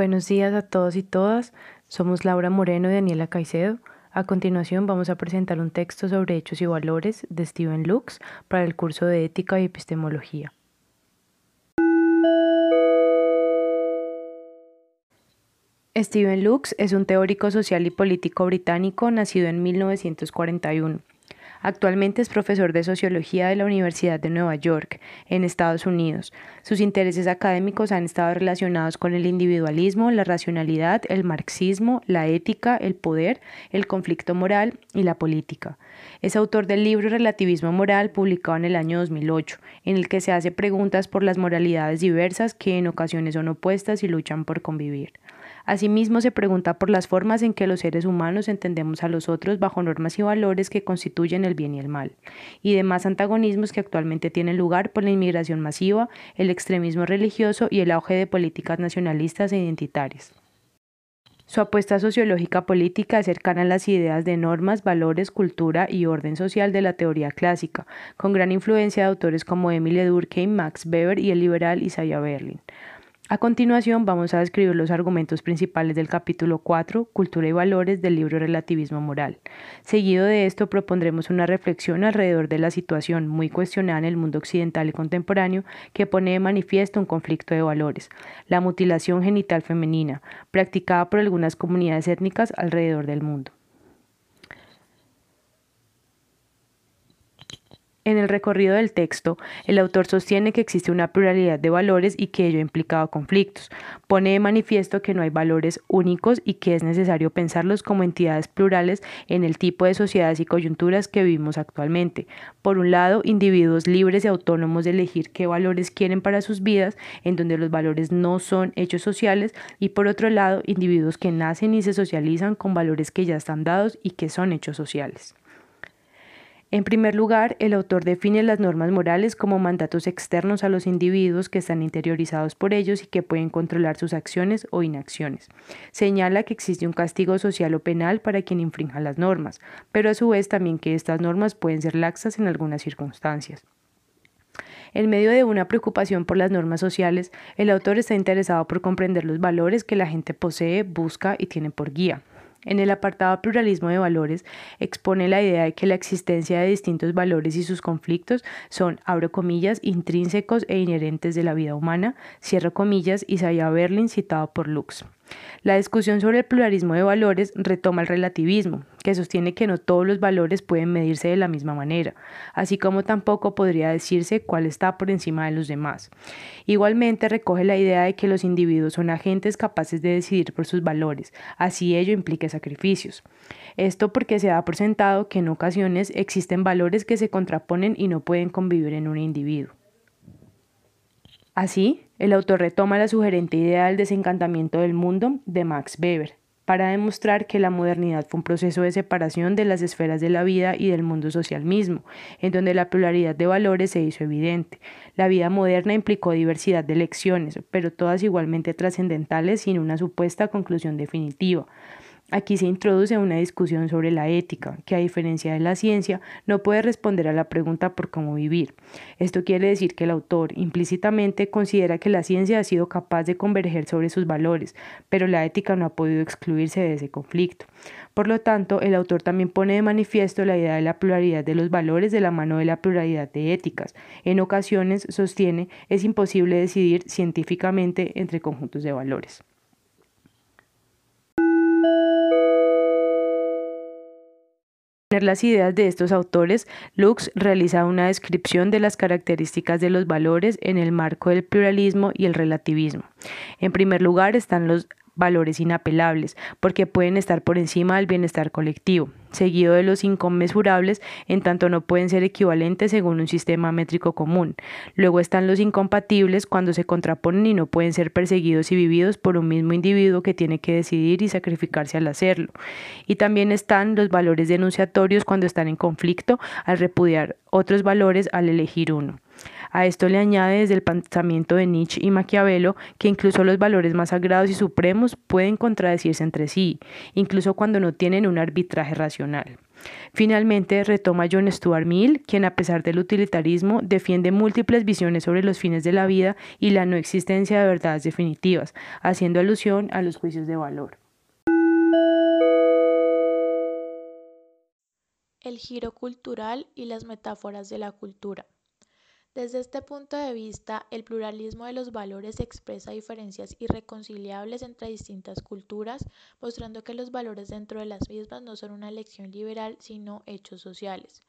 Buenos días a todos y todas. Somos Laura Moreno y Daniela Caicedo. A continuación vamos a presentar un texto sobre hechos y valores de Steven Lux para el curso de Ética y Epistemología. Steven Lux es un teórico social y político británico nacido en 1941. Actualmente es profesor de sociología de la Universidad de Nueva York, en Estados Unidos. Sus intereses académicos han estado relacionados con el individualismo, la racionalidad, el marxismo, la ética, el poder, el conflicto moral y la política. Es autor del libro Relativismo Moral, publicado en el año 2008, en el que se hace preguntas por las moralidades diversas que en ocasiones son opuestas y luchan por convivir. Asimismo, se pregunta por las formas en que los seres humanos entendemos a los otros bajo normas y valores que constituyen el bien y el mal, y demás antagonismos que actualmente tienen lugar por la inmigración masiva, el extremismo religioso y el auge de políticas nacionalistas e identitarias. Su apuesta sociológica política es cercana a las ideas de normas, valores, cultura y orden social de la teoría clásica, con gran influencia de autores como Emile Durkheim, Max Weber y el liberal Isaiah Berlin. A continuación vamos a describir los argumentos principales del capítulo 4, Cultura y Valores del libro Relativismo Moral. Seguido de esto propondremos una reflexión alrededor de la situación muy cuestionada en el mundo occidental y contemporáneo que pone de manifiesto un conflicto de valores, la mutilación genital femenina, practicada por algunas comunidades étnicas alrededor del mundo. En el recorrido del texto, el autor sostiene que existe una pluralidad de valores y que ello ha implicado conflictos. Pone de manifiesto que no hay valores únicos y que es necesario pensarlos como entidades plurales en el tipo de sociedades y coyunturas que vivimos actualmente. Por un lado, individuos libres y autónomos de elegir qué valores quieren para sus vidas, en donde los valores no son hechos sociales, y por otro lado, individuos que nacen y se socializan con valores que ya están dados y que son hechos sociales. En primer lugar, el autor define las normas morales como mandatos externos a los individuos que están interiorizados por ellos y que pueden controlar sus acciones o inacciones. Señala que existe un castigo social o penal para quien infrinja las normas, pero a su vez también que estas normas pueden ser laxas en algunas circunstancias. En medio de una preocupación por las normas sociales, el autor está interesado por comprender los valores que la gente posee, busca y tiene por guía. En el apartado Pluralismo de Valores expone la idea de que la existencia de distintos valores y sus conflictos son, abro comillas, intrínsecos e inherentes de la vida humana, cierro comillas, Isaiah Berlin citado por Lux. La discusión sobre el pluralismo de valores retoma el relativismo, que sostiene que no todos los valores pueden medirse de la misma manera, así como tampoco podría decirse cuál está por encima de los demás. Igualmente recoge la idea de que los individuos son agentes capaces de decidir por sus valores, así ello implique sacrificios. Esto porque se da por sentado que en ocasiones existen valores que se contraponen y no pueden convivir en un individuo. Así, el autor retoma la sugerente idea del desencantamiento del mundo de Max Weber, para demostrar que la modernidad fue un proceso de separación de las esferas de la vida y del mundo social mismo, en donde la pluralidad de valores se hizo evidente. La vida moderna implicó diversidad de lecciones, pero todas igualmente trascendentales sin una supuesta conclusión definitiva. Aquí se introduce una discusión sobre la ética, que a diferencia de la ciencia no puede responder a la pregunta por cómo vivir. Esto quiere decir que el autor implícitamente considera que la ciencia ha sido capaz de converger sobre sus valores, pero la ética no ha podido excluirse de ese conflicto. Por lo tanto, el autor también pone de manifiesto la idea de la pluralidad de los valores de la mano de la pluralidad de éticas. En ocasiones, sostiene, es imposible decidir científicamente entre conjuntos de valores. Las ideas de estos autores, Lux realiza una descripción de las características de los valores en el marco del pluralismo y el relativismo. En primer lugar están los valores inapelables, porque pueden estar por encima del bienestar colectivo, seguido de los inconmensurables, en tanto no pueden ser equivalentes según un sistema métrico común. Luego están los incompatibles cuando se contraponen y no pueden ser perseguidos y vividos por un mismo individuo que tiene que decidir y sacrificarse al hacerlo. Y también están los valores denunciatorios cuando están en conflicto al repudiar otros valores al elegir uno. A esto le añade desde el pensamiento de Nietzsche y Maquiavelo que incluso los valores más sagrados y supremos pueden contradecirse entre sí, incluso cuando no tienen un arbitraje racional. Finalmente, retoma John Stuart Mill, quien a pesar del utilitarismo defiende múltiples visiones sobre los fines de la vida y la no existencia de verdades definitivas, haciendo alusión a los juicios de valor. El giro cultural y las metáforas de la cultura. Desde este punto de vista, el pluralismo de los valores expresa diferencias irreconciliables entre distintas culturas, mostrando que los valores dentro de las mismas no son una elección liberal, sino hechos sociales.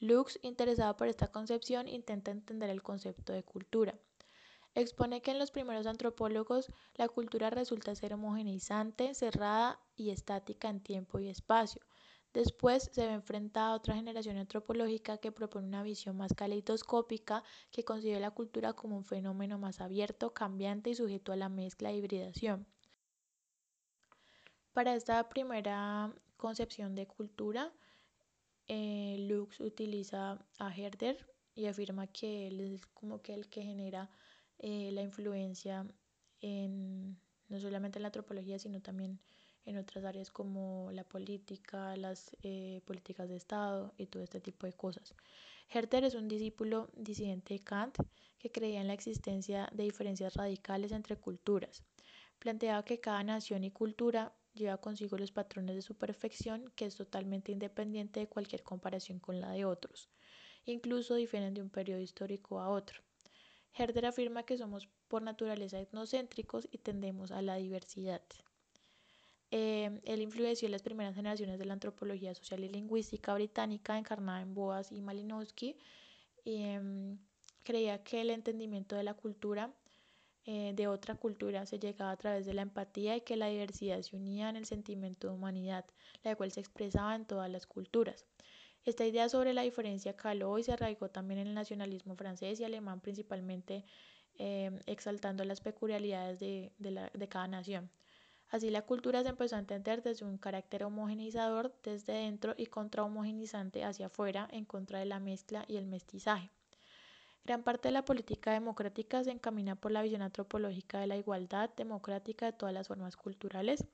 Lux, interesado por esta concepción, intenta entender el concepto de cultura. Expone que en los primeros antropólogos la cultura resulta ser homogeneizante, cerrada y estática en tiempo y espacio, Después se ve enfrentada a otra generación antropológica que propone una visión más caleidoscópica que concibe la cultura como un fenómeno más abierto, cambiante y sujeto a la mezcla e hibridación. Para esta primera concepción de cultura, eh, Lux utiliza a Herder y afirma que él es como que el que genera eh, la influencia en no solamente en la antropología, sino también en otras áreas como la política, las eh, políticas de Estado y todo este tipo de cosas. Herder es un discípulo disidente de Kant que creía en la existencia de diferencias radicales entre culturas. Planteaba que cada nación y cultura lleva consigo los patrones de su perfección que es totalmente independiente de cualquier comparación con la de otros. Incluso difieren de un periodo histórico a otro. Herder afirma que somos por naturaleza etnocéntricos y tendemos a la diversidad. Eh, él influenció las primeras generaciones de la antropología social y lingüística británica encarnada en Boas y Malinowski em, creía que el entendimiento de la cultura eh, de otra cultura se llegaba a través de la empatía y que la diversidad se unía en el sentimiento de humanidad, la cual se expresaba en todas las culturas. Esta idea sobre la diferencia caló y se arraigó también en el nacionalismo francés y alemán, principalmente em, exaltando las peculiaridades de, de cada nación. Así la cultura se empezó a entender desde un carácter homogeneizador desde dentro y contra homogenizante hacia afuera en contra de la mezcla y el mestizaje. Gran parte de la política democrática se encamina por la visión antropológica de la igualdad democrática de todas las formas culturales.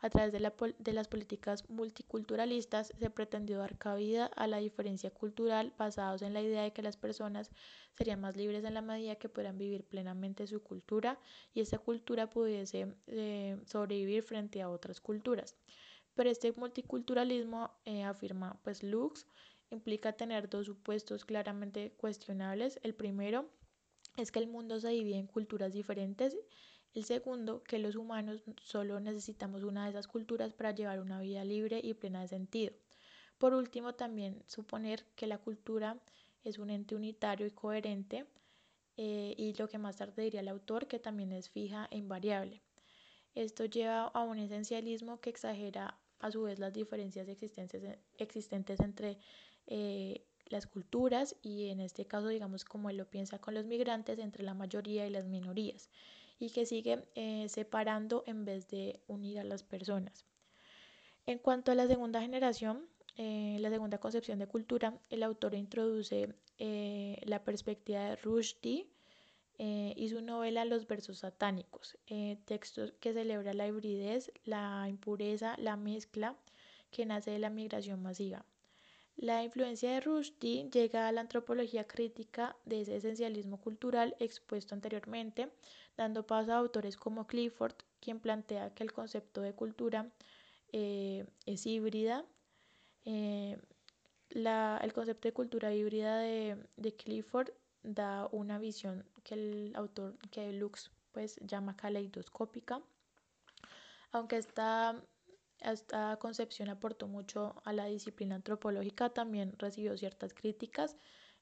A través de, las políticas multiculturalistas se pretendió dar cabida a la diferencia cultural basados en la idea de que las personas serían más libres en la medida que pudieran vivir plenamente su cultura y esa cultura pudiese eh, sobrevivir frente a otras culturas. Pero este multiculturalismo, eh, afirma pues Lux, implica tener dos supuestos claramente cuestionables. El primero es que el mundo se divide en culturas diferentes. El segundo, que los humanos solo necesitamos una de esas culturas para llevar una vida libre y plena de sentido. Por último, también suponer que la cultura es un ente unitario y coherente eh, y lo que más tarde diría el autor, que también es fija e invariable. Esto lleva a un esencialismo que exagera a su vez las diferencias existentes, existentes entre eh, las culturas y en este caso, digamos, como él lo piensa con los migrantes, entre la mayoría y las minorías, y que sigue eh, separando en vez de unir a las personas. En cuanto a la segunda generación, eh, la segunda concepción de cultura, el autor introduce la perspectiva de Rushdie y su novela Los versos satánicos, textos que celebra la hibridez, la impureza, la mezcla que nace de la migración masiva. La influencia de Rushdie llega a la antropología crítica de ese esencialismo cultural expuesto anteriormente, dando paso a autores como Clifford, quien plantea que el concepto de cultura eh, es híbrida. Eh, el concepto de cultura híbrida de, Clifford da una visión que el autor, que Lux pues llama caleidoscópica, aunque está esta concepción aportó mucho a la disciplina antropológica, también recibió ciertas críticas,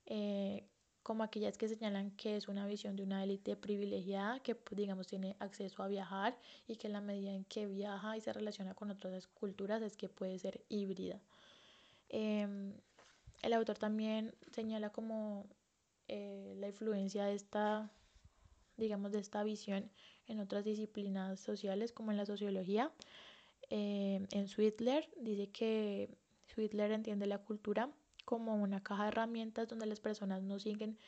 eh, como aquellas que señalan que es una visión de una élite privilegiada que, pues, digamos, tiene acceso a viajar y que en la medida en que viaja y se relaciona con otras culturas es que puede ser híbrida. Em, el autor también señala como eh, la influencia de esta, digamos, de esta visión en otras disciplinas sociales como en la sociología. Eh, en Sweetler dice que Sweetler entiende la cultura como una caja de herramientas donde las personas no siguen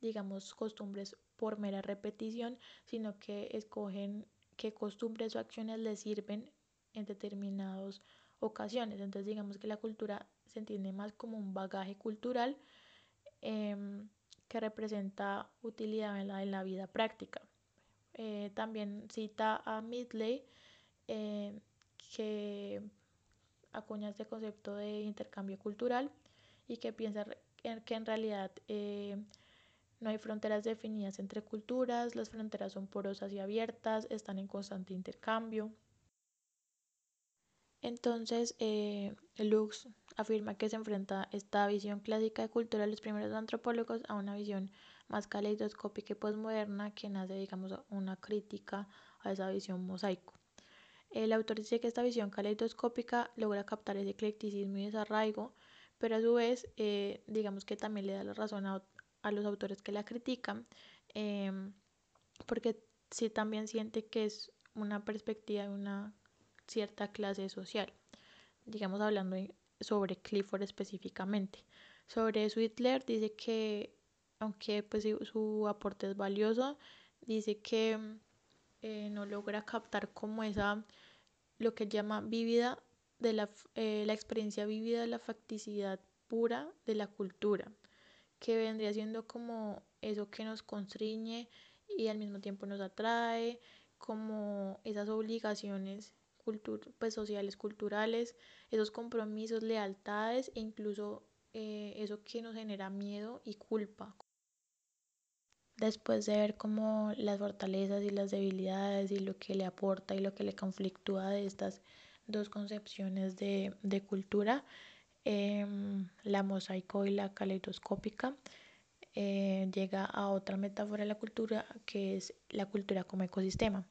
digamos, costumbres por mera repetición, sino que escogen qué costumbres o acciones les sirven en determinadas ocasiones. Entonces digamos que la cultura se entiende más como un bagaje cultural em, que representa utilidad en la, en la vida práctica. Eh, también cita a Midley eh, que acuña este concepto de intercambio cultural y que piensa que en realidad eh, no hay fronteras definidas entre culturas, las fronteras son porosas y abiertas, están en constante intercambio. Entonces, eh, Lux afirma que se enfrenta esta visión clásica de cultura de los primeros antropólogos a una visión más caleidoscópica y posmoderna que nace, digamos, una crítica a esa visión mosaico. El autor dice que esta visión caleidoscópica logra captar ese eclecticismo y desarraigo, pero a su vez, eh, digamos que también le da la razón a, los autores que la critican, em, porque sí también siente que es una perspectiva de una cierta clase social, digamos hablando sobre Clifford específicamente. Sobre Sweetler dice que, aunque pues su aporte es valioso, dice que eh, no logra captar como esa, lo que llama vívida de la, eh, la experiencia vívida de la facticidad pura de la cultura que vendría siendo como eso que nos constriñe y al mismo tiempo nos atrae, como esas obligaciones pues, sociales, culturales, esos compromisos, lealtades e incluso eh, eso que nos genera miedo y culpa. Después de ver como las fortalezas y las debilidades y lo que le aporta y lo que le conflictúa de estas dos concepciones de, de cultura, Em, la mosaico y la caleidoscópica, eh, llega a otra metáfora de la cultura que es la cultura como ecosistema.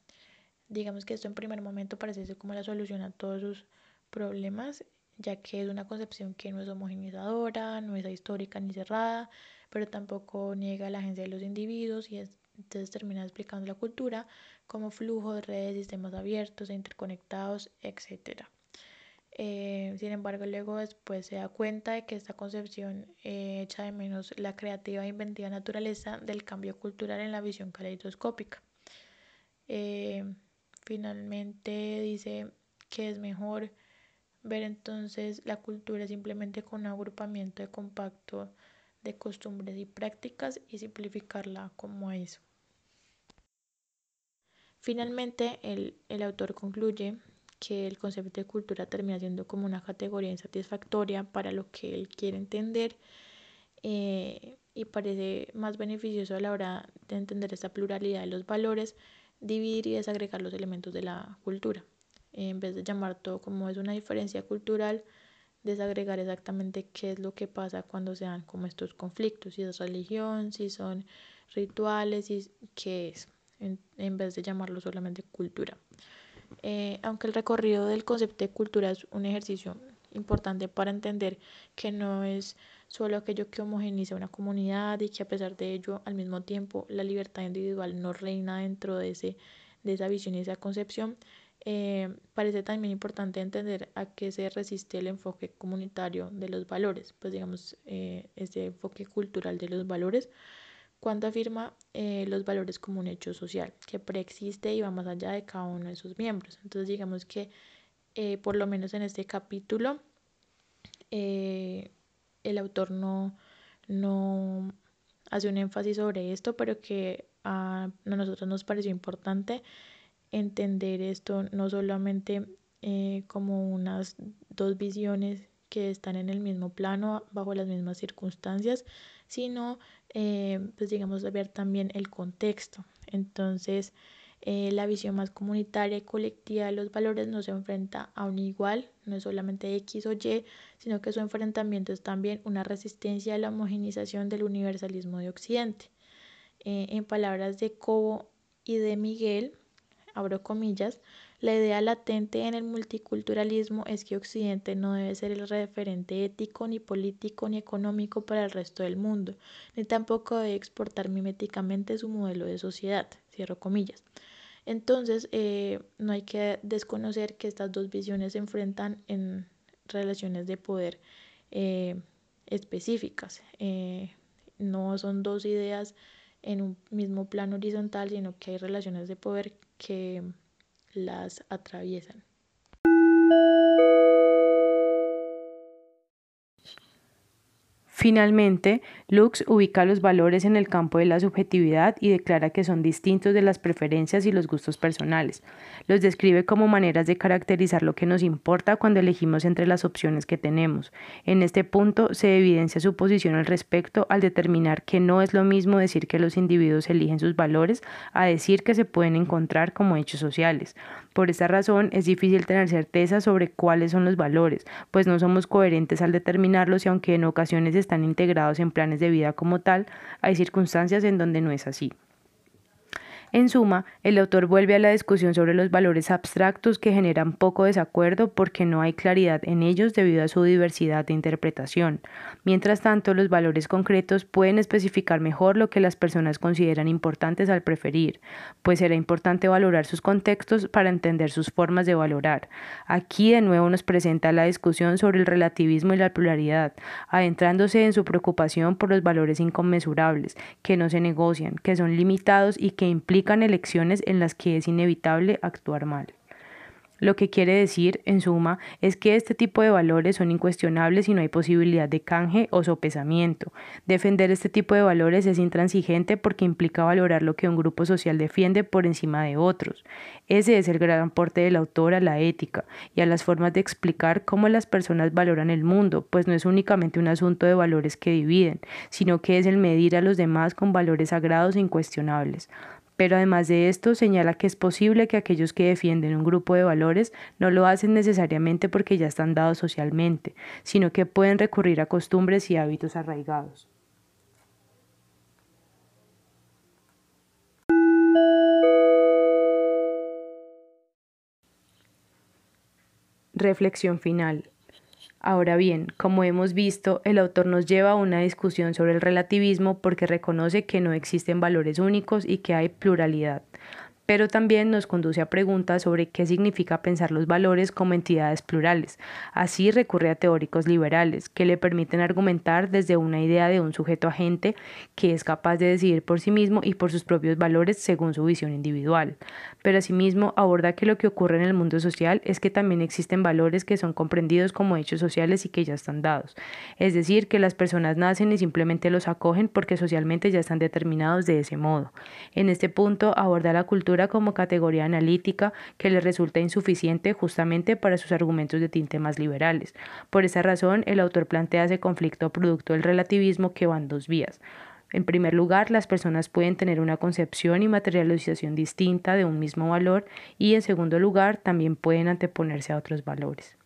Digamos que esto en primer momento parece ser como la solución a todos sus problemas, ya que es una concepción que no es homogenizadora, no es histórica ni cerrada, pero tampoco niega la agencia de los individuos y entonces termina explicando la cultura como flujo de redes, sistemas abiertos e interconectados, etcétera. Eh, sin embargo, luego después se da cuenta de que esta concepción eh, echa de menos la creativa e inventiva naturaleza del cambio cultural en la visión caleidoscópica. Eh, finalmente dice que es mejor ver entonces la cultura simplemente con un agrupamiento de compacto de costumbres y prácticas y simplificarla como eso. Finalmente, el, el autor concluye que el concepto de cultura termina siendo como una categoría insatisfactoria para lo que él quiere entender eh, y parece más beneficioso a la hora de entender esta pluralidad de los valores, dividir y desagregar los elementos de la cultura. en vez de llamar todo como es una diferencia cultural, desagregar exactamente qué es lo que pasa cuando se dan como estos conflictos, si es religión, si son rituales, y qué es, en vez de llamarlo solamente cultura. Eh, aunque el recorrido del concepto de cultura es un ejercicio importante para entender que no es solo aquello que homogeniza una comunidad y que a pesar de ello, al mismo tiempo, la libertad individual no reina dentro de, ese, de esa visión y esa concepción, eh, parece también importante entender a qué se resiste el enfoque comunitario de los valores, pues digamos, eh, ese enfoque cultural de los valores cuando afirma eh, los valores como un hecho social que preexiste y va más allá de cada uno de sus miembros. Entonces digamos que eh, por lo menos en este capítulo el autor no, no hace un énfasis sobre esto, pero que a nosotros nos pareció importante entender esto no solamente como unas dos visiones que están en el mismo plano, bajo las mismas circunstancias, sino eh, pues digamos ver también el contexto. Entonces, eh, la visión más comunitaria y colectiva de los valores no se enfrenta a un igual, no es solamente X o Y, sino que su enfrentamiento es también una resistencia a la homogenización del universalismo de Occidente. Eh, en palabras de Cobo y de Miguel, abro comillas, la idea latente en el multiculturalismo es que Occidente no debe ser el referente ético, ni político, ni económico para el resto del mundo, ni tampoco debe exportar miméticamente su modelo de sociedad. Cierro comillas. Entonces, eh, no hay que desconocer que estas dos visiones se enfrentan en relaciones de poder eh, específicas. Eh, no son dos ideas en un mismo plano horizontal, sino que hay relaciones de poder que las atraviesan. Finalmente, Lux ubica los valores en el campo de la subjetividad y declara que son distintos de las preferencias y los gustos personales. Los describe como maneras de caracterizar lo que nos importa cuando elegimos entre las opciones que tenemos. En este punto se evidencia su posición al respecto al determinar que no es lo mismo decir que los individuos eligen sus valores a decir que se pueden encontrar como hechos sociales. Por esta razón es difícil tener certeza sobre cuáles son los valores, pues no somos coherentes al determinarlos y aunque en ocasiones están integrados en planes de vida como tal, hay circunstancias en donde no es así. En suma, el autor vuelve a la discusión sobre los valores abstractos que generan poco desacuerdo porque no hay claridad en ellos debido a su diversidad de interpretación. Mientras tanto, los valores concretos pueden especificar mejor lo que las personas consideran importantes al preferir, pues será importante valorar sus contextos para entender sus formas de valorar. Aquí de nuevo nos presenta la discusión sobre el relativismo y la pluralidad, adentrándose en su preocupación por los valores inconmensurables, que no se negocian, que son limitados y que implican elecciones en las que es inevitable actuar mal. Lo que quiere decir, en suma, es que este tipo de valores son incuestionables y no hay posibilidad de canje o sopesamiento. Defender este tipo de valores es intransigente porque implica valorar lo que un grupo social defiende por encima de otros. Ese es el gran aporte del autor a la ética y a las formas de explicar cómo las personas valoran el mundo, pues no es únicamente un asunto de valores que dividen, sino que es el medir a los demás con valores sagrados e incuestionables. Pero además de esto, señala que es posible que aquellos que defienden un grupo de valores no lo hacen necesariamente porque ya están dados socialmente, sino que pueden recurrir a costumbres y hábitos arraigados. Reflexión final. Ahora bien, como hemos visto, el autor nos lleva a una discusión sobre el relativismo porque reconoce que no existen valores únicos y que hay pluralidad pero también nos conduce a preguntas sobre qué significa pensar los valores como entidades plurales. Así recurre a teóricos liberales, que le permiten argumentar desde una idea de un sujeto agente que es capaz de decidir por sí mismo y por sus propios valores según su visión individual. Pero asimismo aborda que lo que ocurre en el mundo social es que también existen valores que son comprendidos como hechos sociales y que ya están dados. Es decir, que las personas nacen y simplemente los acogen porque socialmente ya están determinados de ese modo. En este punto aborda la cultura como categoría analítica que le resulta insuficiente justamente para sus argumentos de tinte más liberales. Por esa razón, el autor plantea ese conflicto producto del relativismo que va en dos vías. En primer lugar, las personas pueden tener una concepción y materialización distinta de un mismo valor y en segundo lugar, también pueden anteponerse a otros valores.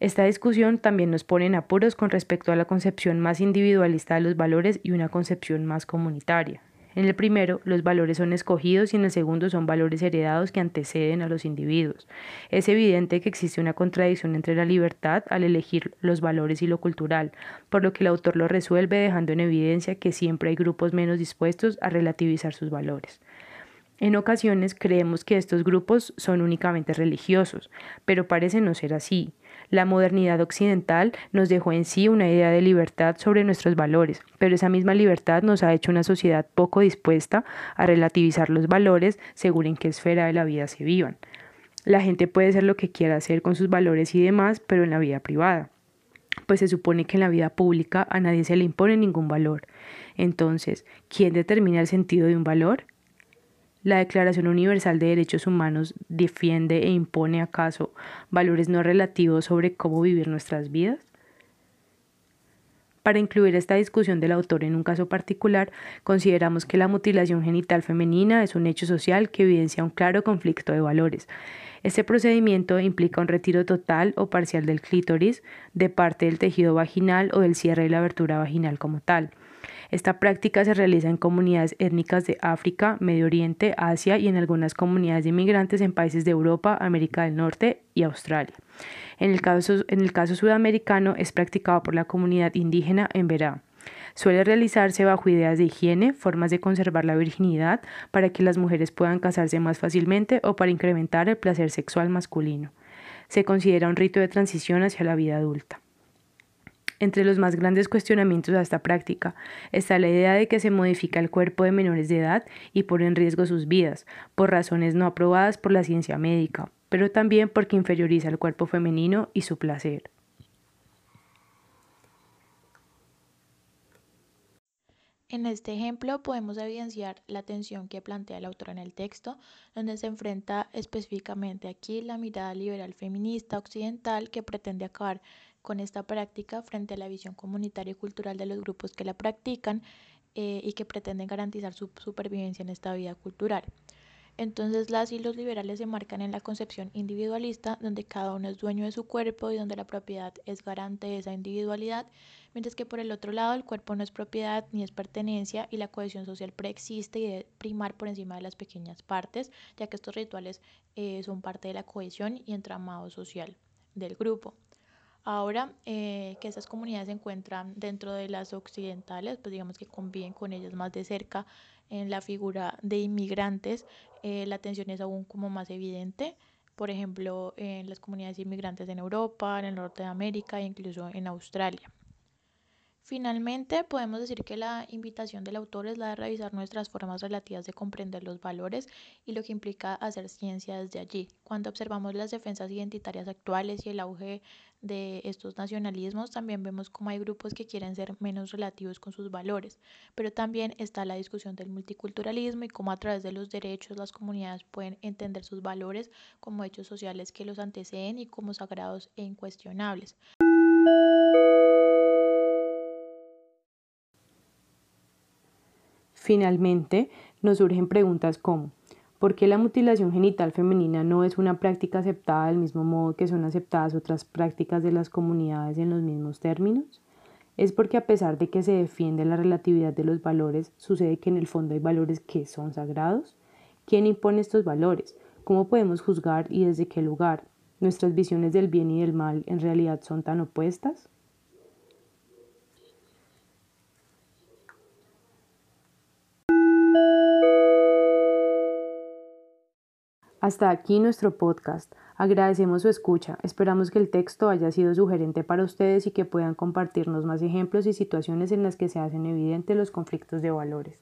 Esta discusión también nos pone en apuros con respecto a la concepción más individualista de los valores y una concepción más comunitaria. En el primero, los valores son escogidos y en el segundo son valores heredados que anteceden a los individuos. Es evidente que existe una contradicción entre la libertad al elegir los valores y lo cultural, por lo que el autor lo resuelve dejando en evidencia que siempre hay grupos menos dispuestos a relativizar sus valores. En ocasiones creemos que estos grupos son únicamente religiosos, pero parece no ser así. La modernidad occidental nos dejó en sí una idea de libertad sobre nuestros valores, pero esa misma libertad nos ha hecho una sociedad poco dispuesta a relativizar los valores según en qué esfera de la vida se vivan. La gente puede ser lo que quiera hacer con sus valores y demás, pero en la vida privada pues se supone que en la vida pública a nadie se le impone ningún valor. Entonces, ¿quién determina el sentido de un valor? ¿La Declaración Universal de Derechos Humanos defiende e impone acaso valores no relativos sobre cómo vivir nuestras vidas? Para incluir esta discusión del autor en un caso particular, consideramos que la mutilación genital femenina es un hecho social que evidencia un claro conflicto de valores. Este procedimiento implica un retiro total o parcial del clítoris, de parte del tejido vaginal o del cierre de la abertura vaginal como tal. Esta práctica se realiza en comunidades étnicas de África, Medio Oriente, Asia y en algunas comunidades de inmigrantes en países de Europa, América del Norte y Australia. En el caso, en el caso sudamericano es practicado por la comunidad indígena en Verá. Suele realizarse bajo ideas de higiene, formas de conservar la virginidad para que las mujeres puedan casarse más fácilmente o para incrementar el placer sexual masculino. Se considera un rito de transición hacia la vida adulta. Entre los más grandes cuestionamientos a esta práctica está la idea de que se modifica el cuerpo de menores de edad y pone en riesgo sus vidas, por razones no aprobadas por la ciencia médica, pero también porque inferioriza el cuerpo femenino y su placer. En este ejemplo podemos evidenciar la tensión que plantea el autor en el texto, donde se enfrenta específicamente aquí la mirada liberal feminista occidental que pretende acabar con esta práctica frente a la visión comunitaria y cultural de los grupos que la practican eh, y que pretenden garantizar su supervivencia en esta vida cultural. Entonces las y los liberales se marcan en la concepción individualista, donde cada uno es dueño de su cuerpo y donde la propiedad es garante de esa individualidad, mientras que por el otro lado el cuerpo no es propiedad ni es pertenencia y la cohesión social preexiste y debe primar por encima de las pequeñas partes, ya que estos rituales eh, son parte de la cohesión y entramado social del grupo. Ahora eh, que estas comunidades se encuentran dentro de las occidentales, pues digamos que conviven con ellas más de cerca en la figura de inmigrantes, eh, la tensión es aún como más evidente. Por ejemplo, en las comunidades inmigrantes en Europa, en el norte de América e incluso en Australia. Finalmente, podemos decir que la invitación del autor es la de revisar nuestras formas relativas de comprender los valores y lo que implica hacer ciencia desde allí. Cuando observamos las defensas identitarias actuales y el auge de estos nacionalismos, también vemos cómo hay grupos que quieren ser menos relativos con sus valores, pero también está la discusión del multiculturalismo y cómo a través de los derechos las comunidades pueden entender sus valores como hechos sociales que los anteceden y como sagrados e incuestionables. Finalmente, nos surgen preguntas como ¿por qué la mutilación genital femenina no es una práctica aceptada del mismo modo que son aceptadas otras prácticas de las comunidades en los mismos términos? Es porque a pesar de que se defiende la relatividad de los valores, sucede que en el fondo hay valores que son sagrados. ¿Quién impone estos valores? ¿Cómo podemos juzgar y desde qué lugar? ¿Nuestras visiones del bien y del mal en realidad son tan opuestas? Hasta aquí nuestro podcast. Agradecemos su escucha. Esperamos que el texto haya sido sugerente para ustedes y que puedan compartirnos más ejemplos y situaciones en las que se hacen evidentes los conflictos de valores.